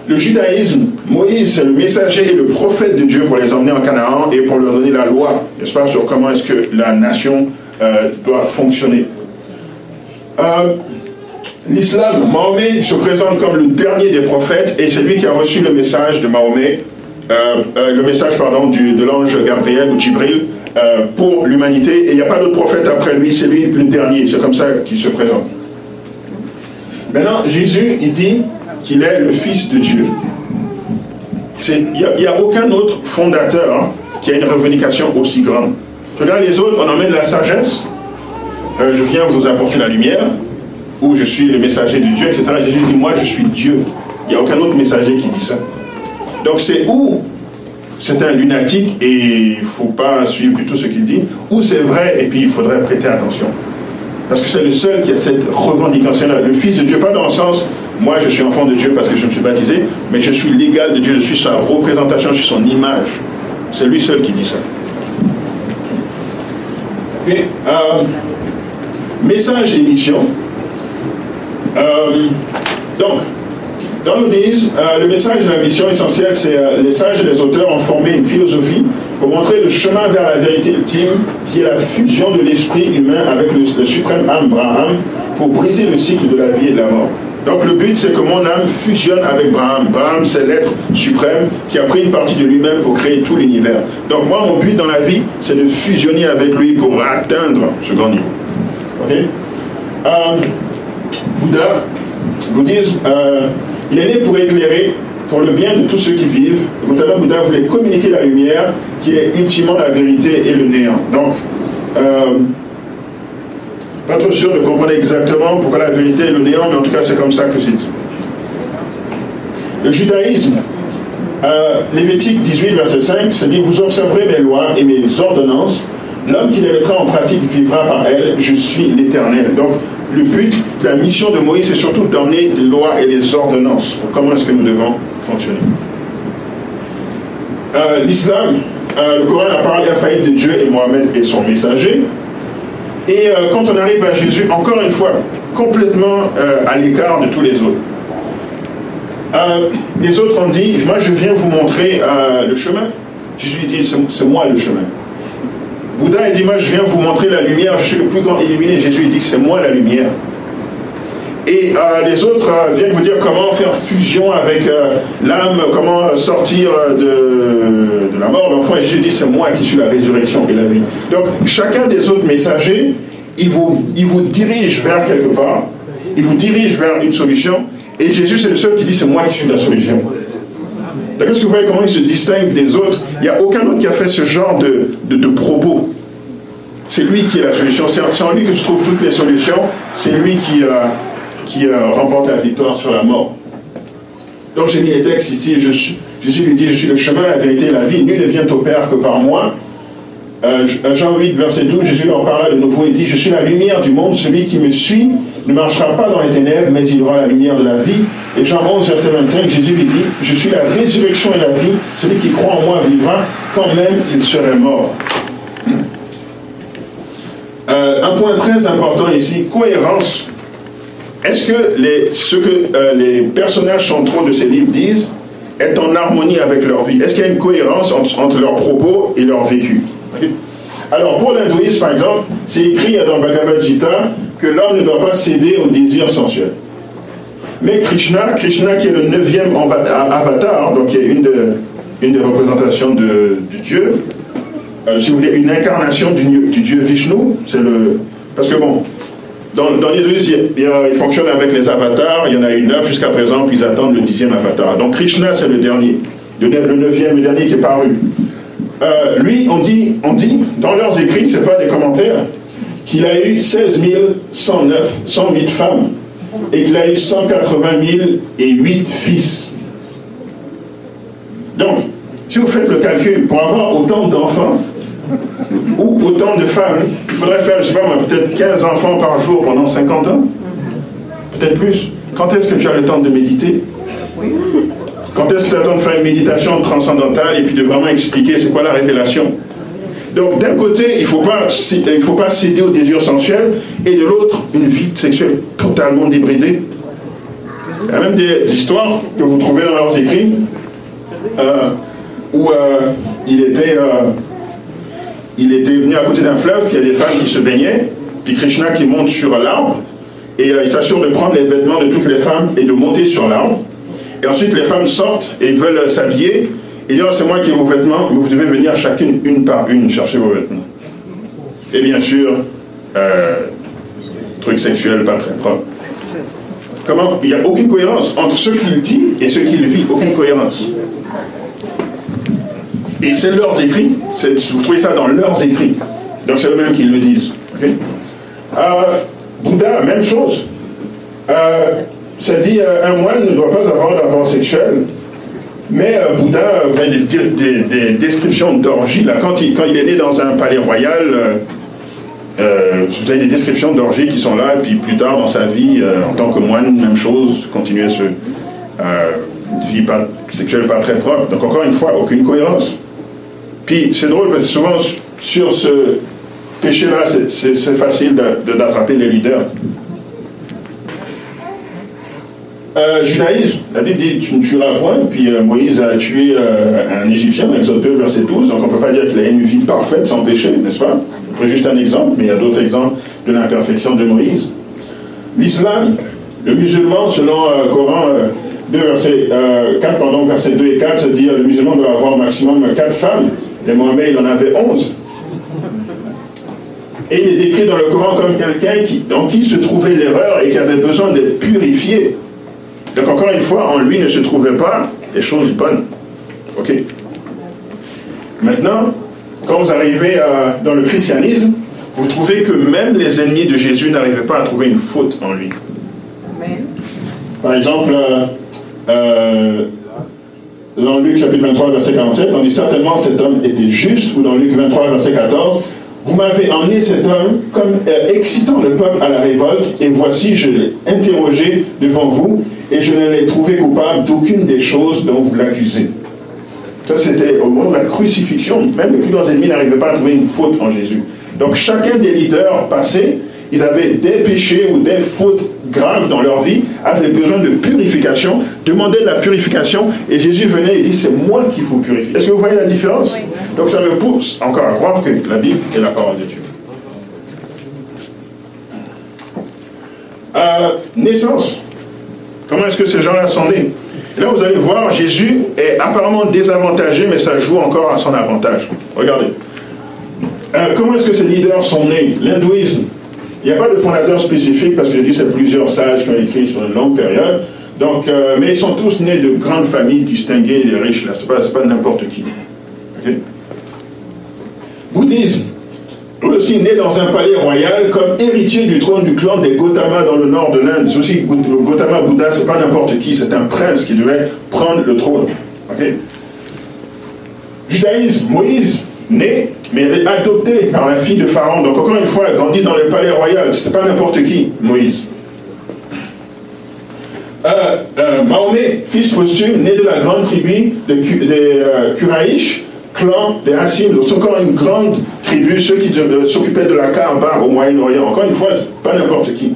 Le judaïsme, Moïse, c'est le messager et le prophète de Dieu pour les emmener en Canaan et pour leur donner la loi, n'est-ce pas, sur comment est-ce que la nation euh, doit fonctionner. Euh, l'islam, Mahomet se présente comme le dernier des prophètes et c'est lui qui a reçu le message de Mahomet, le message pardon, de l'ange Gabriel ou Jibril pour l'humanité et il n'y a pas d'autre prophète après lui, c'est lui le dernier, c'est comme ça qu'il se présente. Maintenant, Jésus, il dit qu'il est le Fils de Dieu. Il n'y a, aucun autre fondateur hein, qui a une revendication aussi grande. Regarde les autres, on emmène la sagesse. Euh, je viens vous apporter la lumière, ou je suis le messager de Dieu, etc. Jésus dit, moi je suis Dieu. Il n'y a aucun autre messager qui dit ça. Donc c'est où c'est un lunatique et il ne faut pas suivre tout ce qu'il dit, ou c'est vrai et puis il faudrait prêter attention. Parce que c'est le seul qui a cette revendication-là. Le Fils de Dieu, pas dans le sens, moi je suis enfant de Dieu parce que je me suis baptisé, mais je suis l'égal de Dieu, je suis sa représentation, je suis son image. C'est lui seul qui dit ça. Euh, message et mission. Euh, donc, dans l'Odysse, euh, le message et la mission essentielle, c'est euh, les sages et les auteurs ont formé une philosophie pour montrer le chemin vers la vérité ultime, qui est la fusion de l'esprit humain avec le, suprême âme Braham, pour briser le cycle de la vie et de la mort. Donc le but, c'est que mon âme fusionne avec Braham. Braham, c'est l'être suprême qui a pris une partie de lui-même pour créer tout l'univers. Donc moi, mon but dans la vie, c'est de fusionner avec lui pour atteindre ce grand niveau. Ok? Euh, Bouddha, bouddhisme, il est né pour éclairer pour le bien de tous ceux qui vivent. Gautama Bouddha voulait communiquer la lumière qui est ultimement la vérité et le néant. Donc, euh, pas trop sûr de comprendre exactement pourquoi la vérité est le néant, mais en tout cas c'est comme ça que c'est dit. Le judaïsme, euh, Lévitique 18, verset 5, c'est dit Vous observerez mes lois et mes ordonnances. L'homme qui les mettra en pratique vivra par elles. Je suis l'Éternel. Donc, le but, la mission de Moïse, c'est surtout d'emmener les lois et les ordonnances comment est-ce que nous devons fonctionner. Euh, l'islam, euh, le Coran, la parole infaillible de Dieu et Mohamed et son messager. Et euh, quand on arrive à Jésus, encore une fois, complètement à l'écart de tous les autres. les autres ont dit, moi je viens vous montrer le chemin. Jésus dit, c'est moi le chemin. Bouddha dit, moi je viens vous montrer la lumière, je suis le plus grand illuminé. Jésus dit que c'est moi la lumière. Et euh, les autres euh, viennent vous dire comment faire fusion avec euh, l'âme, comment sortir de, la mort. L'enfant, Jésus dit, c'est moi qui suis la résurrection et la vie. Donc chacun des autres messagers, il vous, il vous dirige vers quelque part, il vous dirige vers une solution. Et Jésus, c'est le seul qui dit, c'est moi qui suis la solution. Est-ce que vous voyez comment il se distingue des autres? Il n'y a aucun autre qui a fait ce genre de, propos. C'est lui qui est la solution. C'est en lui que se trouvent toutes les solutions. C'est lui qui, euh, euh, remporte la victoire sur la mort. Donc j'ai mis les textes ici. Jésus lui dit, je suis le chemin, la vérité la vie. Nul ne vient au Père que par moi. Euh, Jean 8, verset 12, Jésus leur parla de nouveau et dit, je suis la lumière du monde. Celui qui me suit ne marchera pas dans les ténèbres, mais il aura la lumière de la vie. Et Jean 11, verset 25, Jésus lui dit, je suis la résurrection et la vie, celui qui croit en moi vivra, quand même il serait mort. Euh, un point très important ici, cohérence. Est-ce que ce que euh, les personnages centraux de ces livres disent est en harmonie avec leur vie? Est-ce qu'il y a une cohérence entre, leurs propos et leur vécu? Alors pour l'hindouisme, par exemple, c'est écrit dans Bhagavad Gita que l'homme ne doit pas céder au désir sensuel. Mais Krishna, Krishna qui est le neuvième avatar, donc qui est une, une des représentations de, Dieu, euh, si vous voulez, une incarnation du, Dieu Vishnu, c'est le... Parce que bon, dans, dans deux, il, fonctionne avec les avatars, il y en a une neuf jusqu'à présent, puis ils attendent le dixième avatar. Donc Krishna, c'est le dernier, le, neuvième, le dernier qui est paru. Euh, lui, on dit, on dit, dans leurs écrits, c'est pas des commentaires, qu'il a eu 16 109, 108 femmes et qu'il a eu 180 008 fils. Donc, si vous faites le calcul, pour avoir autant d'enfants ou autant de femmes, il faudrait faire, je sais pas peut-être 15 enfants par jour pendant 50 ans Peut-être plus. Quand est-ce que tu as le temps de méditer? Quand est-ce que tu as le temps de faire une méditation transcendantale et puis de vraiment expliquer c'est quoi la révélation? Donc d'un côté, il ne faut, pas, faut pas céder aux désirs sensuels, et de l'autre, une vie sexuelle totalement débridée. Il y a même des histoires que vous trouvez dans leurs écrits euh, où euh, il, était, euh, il était venu à côté d'un fleuve, il y a des femmes qui se baignaient, puis Krishna qui monte sur l'arbre, et il s'assure de prendre les vêtements de toutes les femmes et de monter sur l'arbre. Et ensuite, les femmes sortent et veulent s'habiller, il dit, oh, c'est moi qui ai vos vêtements, mais vous devez venir chacune, une par une, chercher vos vêtements. Et bien sûr, euh, truc sexuel pas très propre. Comment? Il n'y a aucune cohérence entre ce qu'il dit et ce qu'il vit. Aucune cohérence. Et c'est leurs écrits. Vous trouvez ça dans leurs écrits. Donc c'est eux-mêmes qui le disent. Euh, Bouddha, même chose. Euh, ça dit euh, un moine ne doit pas avoir d'avoir sexuel mais euh, Bouddha, euh, des, des, descriptions d'orgie, quand il, est né dans un palais royal, vous avez des descriptions d'orgie qui sont là, et puis plus tard dans sa vie, en tant que moine, même chose, continuer ce vie pas, sexuelle pas très propre. Donc encore une fois, aucune cohérence. Puis c'est drôle parce que souvent sur ce péché-là, c'est facile d'attraper les leaders. Euh, judaïsme, la Bible dit tu ne tueras point, puis euh, Moïse a tué euh, un Égyptien, Exode 2, verset 12, donc on ne peut pas dire qu'il a une vie parfaite sans péché, n'est-ce pas? C'est juste un exemple, mais il y a d'autres exemples de l'imperfection de Moïse. L'islam, le musulman, selon Coran 2, verset, 4, pardon, verset 2 et 4, se dit le musulman doit avoir maximum 4 femmes, et Mohamed il en avait 11. Et il est décrit dans le Coran comme quelqu'un qui, dans qui se trouvait l'erreur et qui avait besoin d'être purifié. Donc encore une fois, en lui ne se trouvaient pas les choses bonnes. Ok Maintenant, quand vous arrivez dans le christianisme, vous trouvez que même les ennemis de Jésus n'arrivaient pas à trouver une faute en lui. Par exemple, euh, euh, dans Luc chapitre 23, verset 47, on dit certainement cet homme était juste, ou dans Luc 23, verset 14, vous m'avez emmené cet homme comme euh, excitant le peuple à la révolte, et voici, je l'ai interrogé devant vous, et je ne l'ai trouvé coupable d'aucune des choses dont vous l'accusez. Ça, c'était au moment de la crucifixion. Même les plus grands ennemis n'arrivaient pas à trouver une faute en Jésus. Donc, chacun des leaders passés, ils avaient des péchés ou des fautes graves dans leur vie, avaient besoin de purification, demandaient de la purification, et Jésus venait et dit C'est moi qui vous purifie. Est-ce que vous voyez la différence Donc, ça me pousse encore à croire que la Bible est la parole de Dieu. Euh, naissance. Comment est-ce que ces gens-là sont nés? Là, vous allez voir, Jésus est apparemment désavantagé, mais ça joue encore à son avantage. Regardez. Euh, comment est-ce que ces leaders sont nés? L'hindouisme. Il n'y a pas de fondateur spécifique, parce que j'ai dit c'est plusieurs sages qui ont écrit sur une longue période. Donc, euh, mais ils sont tous nés de grandes familles distinguées, des riches, là. Ce n'est pas, n'importe qui. Bouddhisme aussi né dans un palais royal comme héritier du trône du clan des Gautama dans le nord de l'Inde. Aussi, Gautama Bouddha, c'est pas n'importe qui, c'est un prince qui devait prendre le trône. Judaïsme, Moïse, né, mais adopté par la fille de Pharaon. Donc encore une fois, grandi dans le palais royal. C'était pas n'importe qui, Moïse. Euh, euh, Mahomet, fils posthume, né de la grande tribu des de, euh, clan des Hassim, donc c'est encore une grande tribu, ceux qui s'occupaient de la Kaaba au Moyen-Orient. Encore une fois, pas n'importe qui.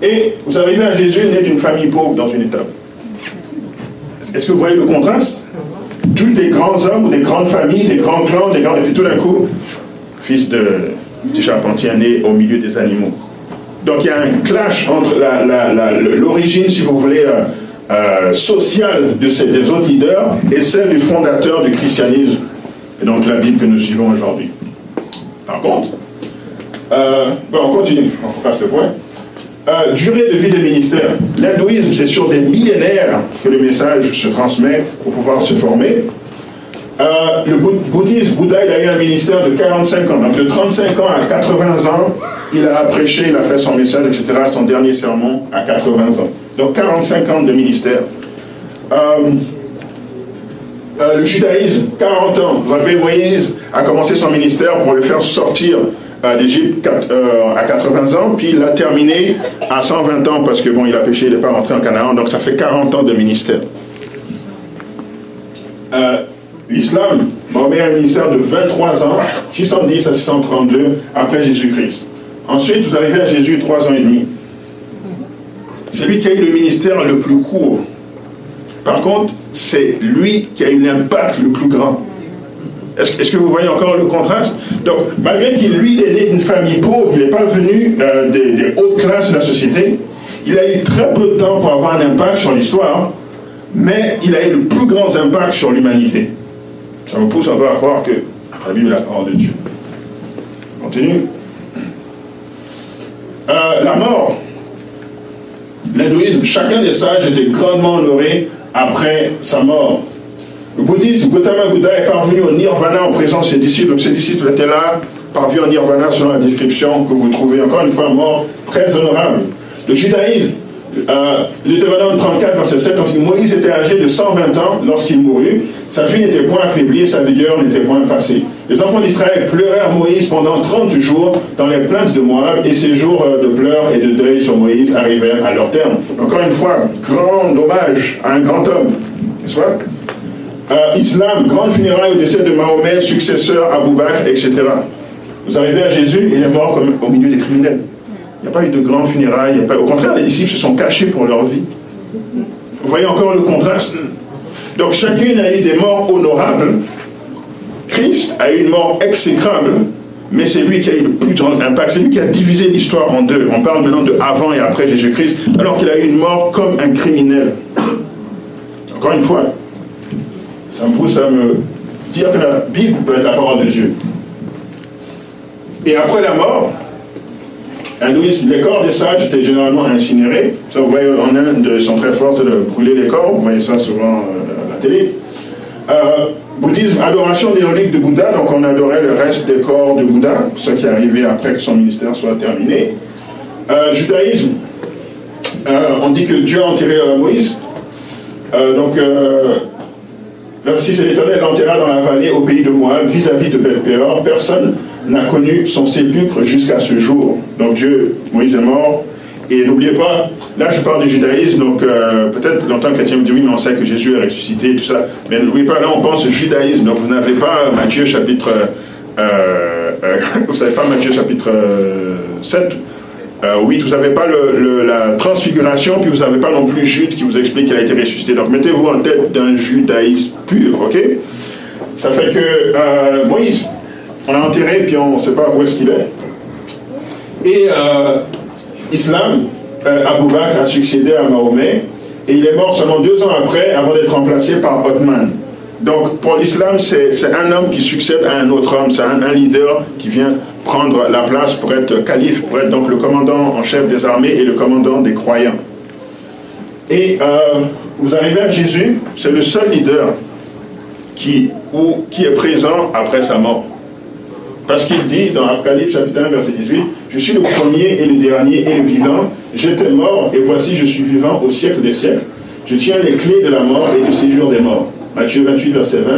Et vous arrivez à Jésus né d'une famille pauvre dans une étape. Est-ce que vous voyez le contraste? Tous des grands hommes des grandes familles, des grands clans, et puis tout d'un coup, fils de petit charpentier né au milieu des animaux. Donc il y a un clash entre l'origine, si vous voulez, euh, euh, sociale de ces, des autres leaders et celle du fondateur du christianisme, et donc la Bible que nous suivons aujourd'hui. Par contre, euh, on continue, on passe le point. Euh, durée de vie des ministères. L'hindouisme, c'est sur des millénaires que le message se transmet pour pouvoir se former. Euh, le bouddhisme, Bouddha, il a eu un ministère de 45 ans. Donc de 35 ans à 80 ans, il a prêché, il a fait son message, etc. Son dernier sermon à 80 ans. Donc 45 ans de ministère. Euh, euh, le judaïsme, 40 ans. Vous Moïse a commencé son ministère pour le faire sortir d'Égypte à 80 ans, puis il a terminé à 120 ans parce que bon, il a péché, il n'est pas rentré en Canaan, donc ça fait 40 ans de ministère. L'islam, Mahomet a un ministère de 23 ans, 610 à 632 après Jésus-Christ. Ensuite, vous arrivez à Jésus, 3 ans et demi. C'est lui qui a eu le ministère le plus court. Par contre, c'est lui qui a eu l'impact le plus grand. Est-ce que vous voyez encore le contraste? Donc, malgré qu'il, lui, est né d'une famille pauvre, il n'est pas venu euh, des, hautes classes de la société, il a eu très peu de temps pour avoir un impact sur l'histoire, mais il a eu le plus grand impact sur l'humanité. Ça me pousse un peu à croire que la Bible la parole de Dieu. Continue. Euh, la mort. L'hindouisme, chacun des sages était grandement honoré après sa mort. Le bouddhisme, Gautama Buddha est parvenu au nirvana en présence de ses disciples. Donc ses disciples étaient là, parvenus au nirvana selon la description que vous trouvez encore une fois mort, très honorable. Le judaïsme, euh, Deutéronome 34, verset 7, Moïse était âgé de 120 ans lorsqu'il mourut. Sa vie n'était point affaiblie sa vigueur n'était point passée. Les enfants d'Israël pleurèrent Moïse pendant 30 jours dans les plaintes de Moab et ces jours euh, de pleurs et de deuil sur Moïse arrivèrent à leur terme. Encore une fois, grand hommage à un grand homme. N'est-ce pas? Euh, Islam, grande funéraille au décès de Mahomet, successeur Abou Bakr, etc. Vous arrivez à Jésus, il est mort comme, au milieu des criminels. Il n'y a pas eu de grands funérailles. Au contraire, les disciples se sont cachés pour leur vie. Vous voyez encore le contraste Donc chacune a eu des morts honorables. Christ a eu une mort exécrable, mais c'est lui qui a eu le plus grand impact. C'est lui qui a divisé l'histoire en deux. On parle maintenant de avant et après Jésus-Christ, alors qu'il a eu une mort comme un criminel. Encore une fois, ça me pousse à me dire que la Bible peut être la parole de Dieu. Et après la mort, les corps des sages étaient généralement incinérés. Ça, vous voyez, en Inde, ils sont très forts de brûler les corps. Vous voyez ça souvent euh, à la télé. Euh, bouddhisme, adoration des reliques de Bouddha. Donc, on adorait le reste des corps de Bouddha, ce qui arrivé après que son ministère soit terminé. Euh, judaïsme, on dit que Dieu a enterré Moïse. donc, c'est l'Éternel l'enterra dans la vallée au pays de Moab, vis-à-vis de Beth-Péor. Personne n'a connu son sépulcre jusqu'à ce jour. Donc Dieu, Moïse est mort. Et n'oubliez pas, là je parle du judaïsme, donc euh, peut-être longtemps chrétien me dit oui, mais on sait que Jésus est ressuscité tout ça. Mais n'oubliez pas, là on pense au judaïsme, donc vous n'avez pas Matthieu chapitre. Euh, euh, <laughs> vous savez pas Matthieu chapitre 7. Oui, vous n'avez pas la transfiguration, puis vous n'avez pas non plus Jude qui vous explique qu'il a été ressuscité. Donc mettez-vous en tête d'un judaïsme pur, ok? Ça fait que Moïse, on l'a enterré, puis on ne sait pas où est-ce qu'il est. Et euh, Islam, euh, Abou Bakr a succédé à Mahomet, et il est mort seulement deux ans après, avant d'être remplacé par Othman. Donc pour l'islam, c'est un homme qui succède à un autre homme, c'est un, leader qui vient prendre la place pour être calife, pour être donc le commandant en chef des armées et le commandant des croyants. Et euh, vous arrivez à Jésus, c'est le seul leader qui, qui est présent après sa mort. Parce qu'il dit dans Apocalypse chapitre 1 verset 18, je suis le premier et le dernier et le vivant, j'étais mort et voici je suis vivant au siècle des siècles, je tiens les clés de la mort et du séjour des morts. Matthieu 28 verset 20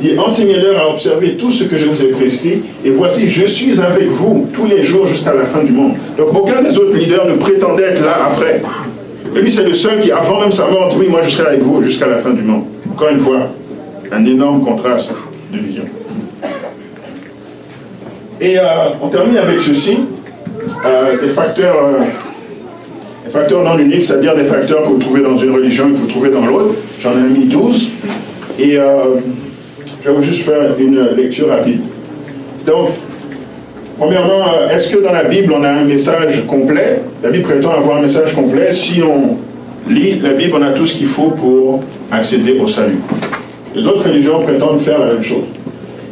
dit enseignez-leur à observer tout ce que je vous ai prescrit et voici je suis avec vous tous les jours jusqu'à la fin du monde. Donc aucun des autres leaders ne prétendait être là après. Mais lui c'est le seul qui avant même sa mort oui moi je serai avec vous jusqu'à la fin du monde. Encore une fois, un énorme contraste de vision. Et euh, on termine avec ceci, euh, des facteurs, euh, des facteurs non uniques, c'est-à-dire des facteurs que vous trouvez dans une religion et que vous trouvez dans l'autre. J'en ai mis 12. Et je vais juste faire une lecture rapide. Donc, premièrement, est-ce que dans la Bible, on a un message complet? La Bible prétend avoir un message complet. Si on lit la Bible, on a tout ce qu'il faut pour accéder au salut. Les autres religions prétendent faire la même chose.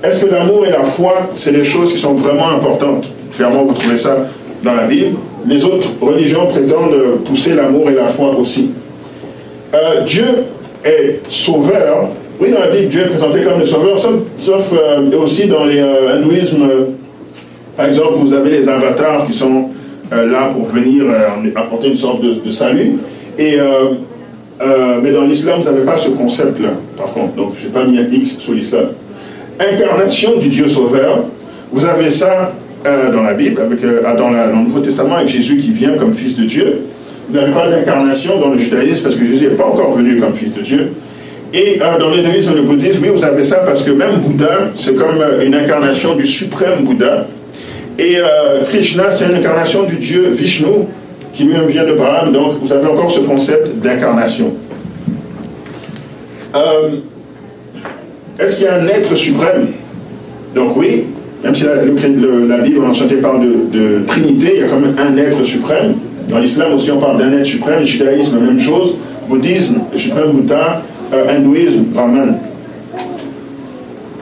Est-ce que l'amour et la foi, c'est des choses qui sont vraiment importantes? Clairement, vous trouvez ça dans la Bible. Les autres religions prétendent pousser l'amour et la foi aussi. Euh, Dieu est sauveur, Oui, dans la Bible, Dieu est présenté comme le sauveur, sauf, euh, aussi dans les euh. Euh, par exemple, vous avez les avatars qui sont là pour venir apporter une sorte de, salut. Et, mais dans l'islam, vous n'avez pas ce concept-là, par contre. Donc, je n'ai pas mis un X sur l'islam. Incarnation du Dieu sauveur, vous avez ça dans la Bible, avec, dans, le Nouveau Testament, avec Jésus qui vient comme fils de Dieu. Vous n'avez pas d'incarnation dans le judaïsme parce que Jésus n'est pas encore venu comme fils de Dieu. Et euh, dans et le bouddhisme, oui, vous avez ça parce que même Bouddha, c'est comme euh, une incarnation du suprême Bouddha. Et euh, Krishna, c'est une incarnation du dieu Vishnu, qui lui-même vient de Brahma. Donc, vous avez encore ce concept d'incarnation. Est-ce qu'il y a un être suprême? Donc oui, même si la, Bible en santé parle de, de, Trinité, il y a quand même un être suprême. Dans l'islam aussi, on parle d'un être suprême. Le judaïsme, même chose. Bouddhisme, le suprême Bouddha. Euh, hindouisme, brahman.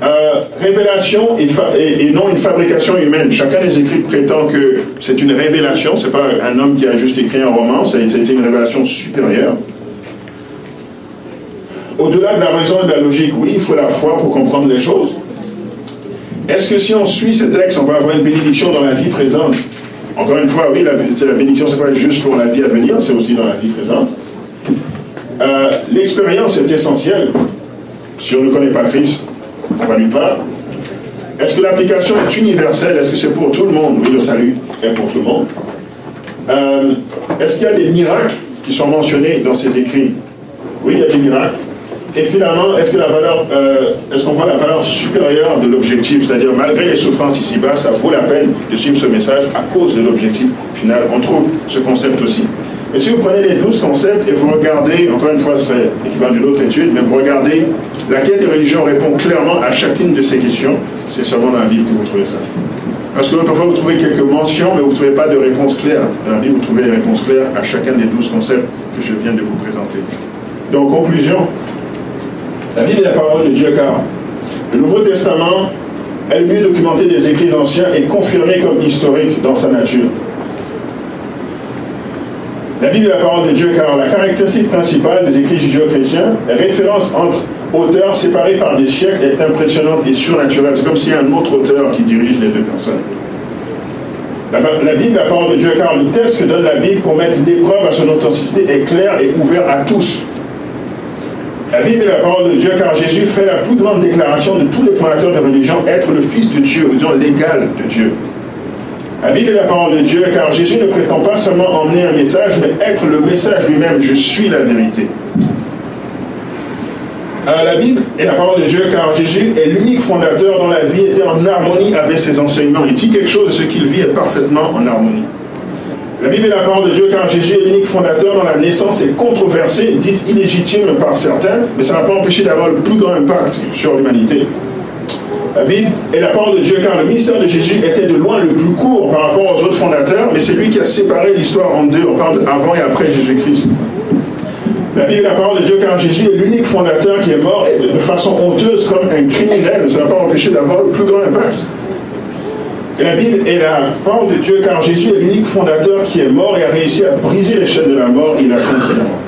Euh, révélation et, non une fabrication humaine. Chacun des écrits prétend que c'est une révélation, c'est pas un homme qui a juste écrit un roman, été une révélation supérieure. Au-delà de la raison et de la logique, oui, il faut la foi pour comprendre les choses. Est-ce que si on suit ce texte, on va avoir une bénédiction dans la vie présente? Encore une fois, oui, la, la bénédiction, c'est pas juste pour la vie à venir, c'est aussi dans la vie présente. Euh, l'expérience est essentielle. Si on ne connaît pas Christ, on va nulle part. Est-ce que l'application est universelle? Est-ce que c'est pour tout le monde? Oui, le salut est pour tout le monde. Euh, est-ce qu'il y a des miracles qui sont mentionnés dans ces écrits? Oui, il y a des miracles. Et finalement, euh, est-ce qu'on voit la valeur supérieure de l'objectif? C'est-à-dire, malgré les souffrances ici-bas, ça vaut la peine de suivre ce message à cause de l'objectif final. On trouve ce concept aussi. Et si vous prenez les douze concepts et vous regardez, encore une fois, ce serait l'équivalent d'une autre étude, mais vous regardez laquelle des religions répond clairement à chacune de ces questions, c'est seulement dans la Bible que vous trouvez ça. Parce que parfois vous trouvez quelques mentions, mais vous ne trouvez pas de réponse claire. Dans la Bible, vous trouvez les réponses claires à chacun des douze concepts que je viens de vous présenter. Donc, conclusion, la Bible est la parole de Dieu car le Nouveau Testament est le mieux documenté des écrits anciens et confirmé comme historique dans sa nature. La Bible est la parole de Dieu car la caractéristique principale des écrits judéo-chrétiens, la référence entre auteurs séparés par des siècles est impressionnante et surnaturelle. C'est comme s'il y a un autre auteur qui dirige les deux personnes. La, Bible est la parole de Dieu car le test que donne la Bible pour mettre l'épreuve à son authenticité est clair et ouvert à tous. La Bible est la parole de Dieu car Jésus fait la plus grande déclaration de tous les fondateurs de religion, être le Fils de Dieu, disons l'égal de Dieu. La Bible est la parole de Dieu, car Jésus ne prétend pas seulement emmener un message, mais être le message lui-même. Je suis la vérité. Euh, la Bible est la parole de Dieu, car Jésus est l'unique fondateur dont la vie était en harmonie avec ses enseignements. Il dit quelque chose de ce qu'il vit est parfaitement en harmonie. La Bible est la parole de Dieu, car Jésus est l'unique fondateur dont la naissance est controversée, dite illégitime par certains, mais ça n'a pas empêché d'avoir le plus grand impact sur l'humanité. La Bible est la parole de Dieu, car le ministère de Jésus était de loin le plus court par rapport aux autres fondateurs, mais c'est lui qui a séparé l'histoire en deux. On parle de avant et après Jésus-Christ. La Bible est la parole de Dieu, car Jésus est l'unique fondateur qui est mort de façon honteuse comme un criminel. Ça n'a pas empêché d'avoir le plus grand impact. Et la Bible est la parole de Dieu, car Jésus est l'unique fondateur qui est mort et a réussi à briser les chaînes de la mort. Il a conquis la mort.